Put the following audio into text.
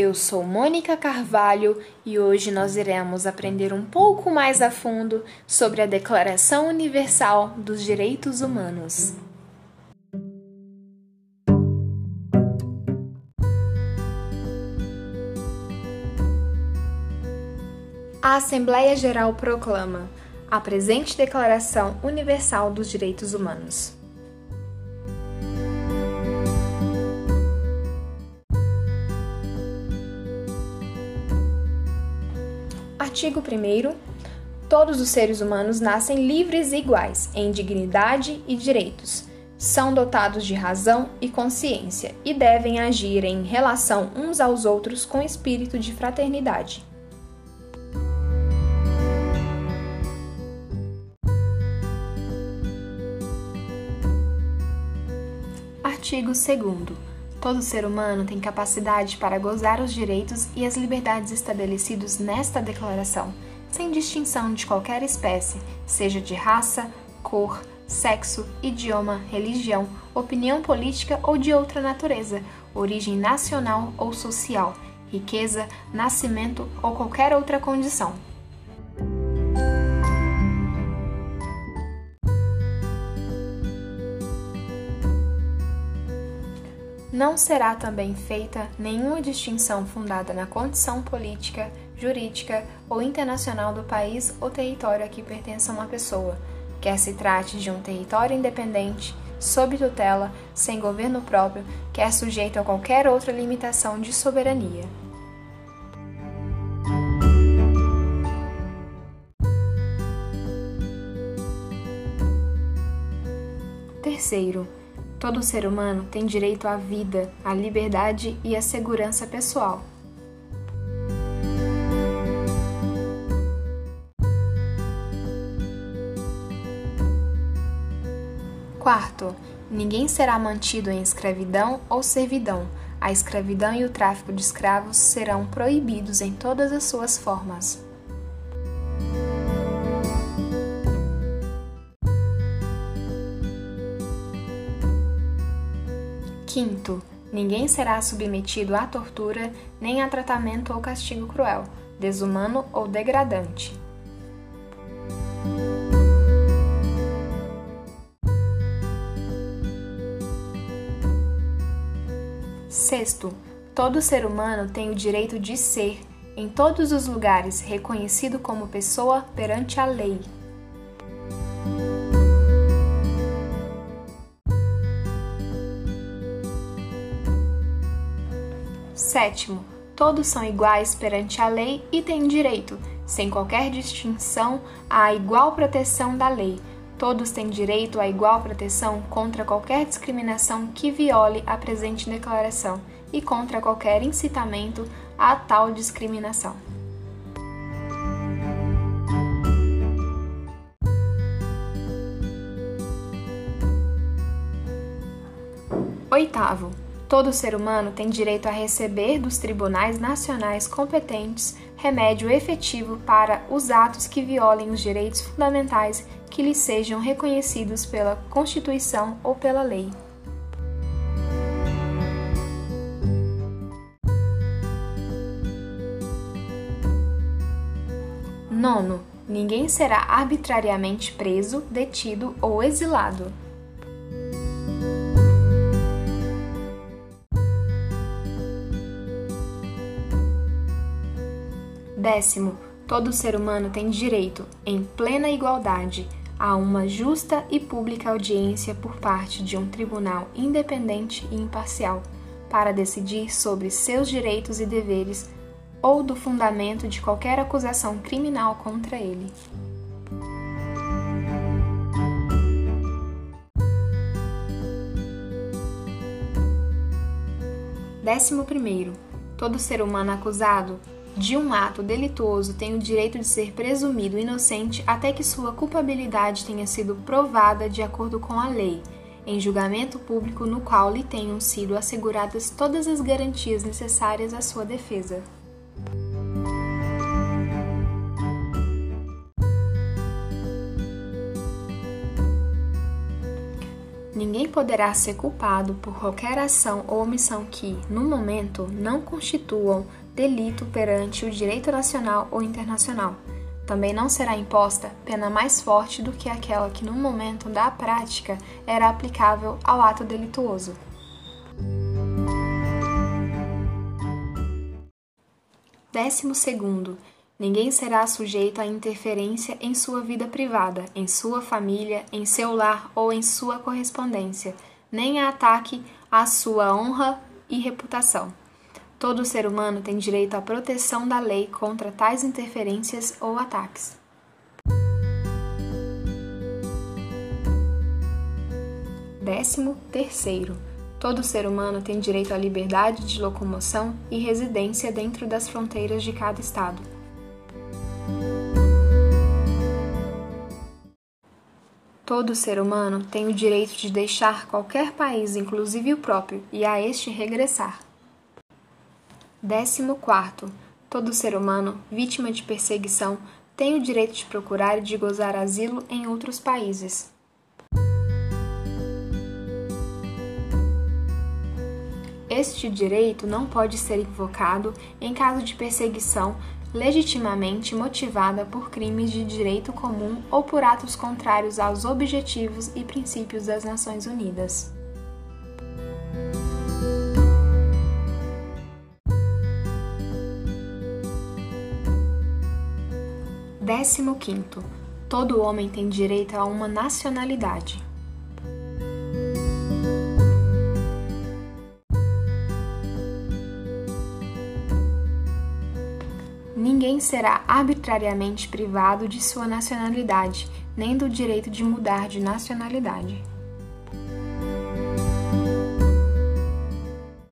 Eu sou Mônica Carvalho e hoje nós iremos aprender um pouco mais a fundo sobre a Declaração Universal dos Direitos Humanos. A Assembleia Geral proclama a presente Declaração Universal dos Direitos Humanos. Artigo 1. Todos os seres humanos nascem livres e iguais em dignidade e direitos. São dotados de razão e consciência e devem agir em relação uns aos outros com espírito de fraternidade. Artigo 2. Todo ser humano tem capacidade para gozar os direitos e as liberdades estabelecidos nesta Declaração, sem distinção de qualquer espécie, seja de raça, cor, sexo, idioma, religião, opinião política ou de outra natureza, origem nacional ou social, riqueza, nascimento ou qualquer outra condição. Não será também feita nenhuma distinção fundada na condição política, jurídica ou internacional do país ou território a que pertença uma pessoa, quer se trate de um território independente, sob tutela, sem governo próprio, quer sujeito a qualquer outra limitação de soberania. Terceiro, Todo ser humano tem direito à vida, à liberdade e à segurança pessoal. Quarto, ninguém será mantido em escravidão ou servidão. A escravidão e o tráfico de escravos serão proibidos em todas as suas formas. Quinto, ninguém será submetido à tortura nem a tratamento ou castigo cruel, desumano ou degradante. Sexto, todo ser humano tem o direito de ser, em todos os lugares, reconhecido como pessoa perante a lei. Sétimo, todos são iguais perante a lei e têm direito, sem qualquer distinção, à igual proteção da lei. Todos têm direito à igual proteção contra qualquer discriminação que viole a presente declaração e contra qualquer incitamento a tal discriminação. Oitavo, Todo ser humano tem direito a receber dos tribunais nacionais competentes remédio efetivo para os atos que violem os direitos fundamentais que lhe sejam reconhecidos pela Constituição ou pela lei. Nono, ninguém será arbitrariamente preso, detido ou exilado. Décimo, todo ser humano tem direito, em plena igualdade, a uma justa e pública audiência por parte de um tribunal independente e imparcial, para decidir sobre seus direitos e deveres ou do fundamento de qualquer acusação criminal contra ele. Décimo primeiro, todo ser humano acusado de um ato delituoso tem o direito de ser presumido inocente até que sua culpabilidade tenha sido provada de acordo com a lei, em julgamento público no qual lhe tenham sido asseguradas todas as garantias necessárias à sua defesa. Ninguém poderá ser culpado por qualquer ação ou omissão que, no momento, não constituam delito perante o direito nacional ou internacional. Também não será imposta pena mais forte do que aquela que, no momento da prática, era aplicável ao ato delituoso. Décimo segundo, ninguém será sujeito a interferência em sua vida privada, em sua família, em seu lar ou em sua correspondência, nem a ataque à sua honra e reputação. Todo ser humano tem direito à proteção da lei contra tais interferências ou ataques. Décimo terceiro. Todo ser humano tem direito à liberdade de locomoção e residência dentro das fronteiras de cada estado. Todo ser humano tem o direito de deixar qualquer país, inclusive o próprio, e a este regressar. 14. Todo ser humano, vítima de perseguição, tem o direito de procurar e de gozar asilo em outros países. Este direito não pode ser invocado em caso de perseguição legitimamente motivada por crimes de direito comum ou por atos contrários aos objetivos e princípios das Nações Unidas. 15. Todo homem tem direito a uma nacionalidade. Ninguém será arbitrariamente privado de sua nacionalidade, nem do direito de mudar de nacionalidade.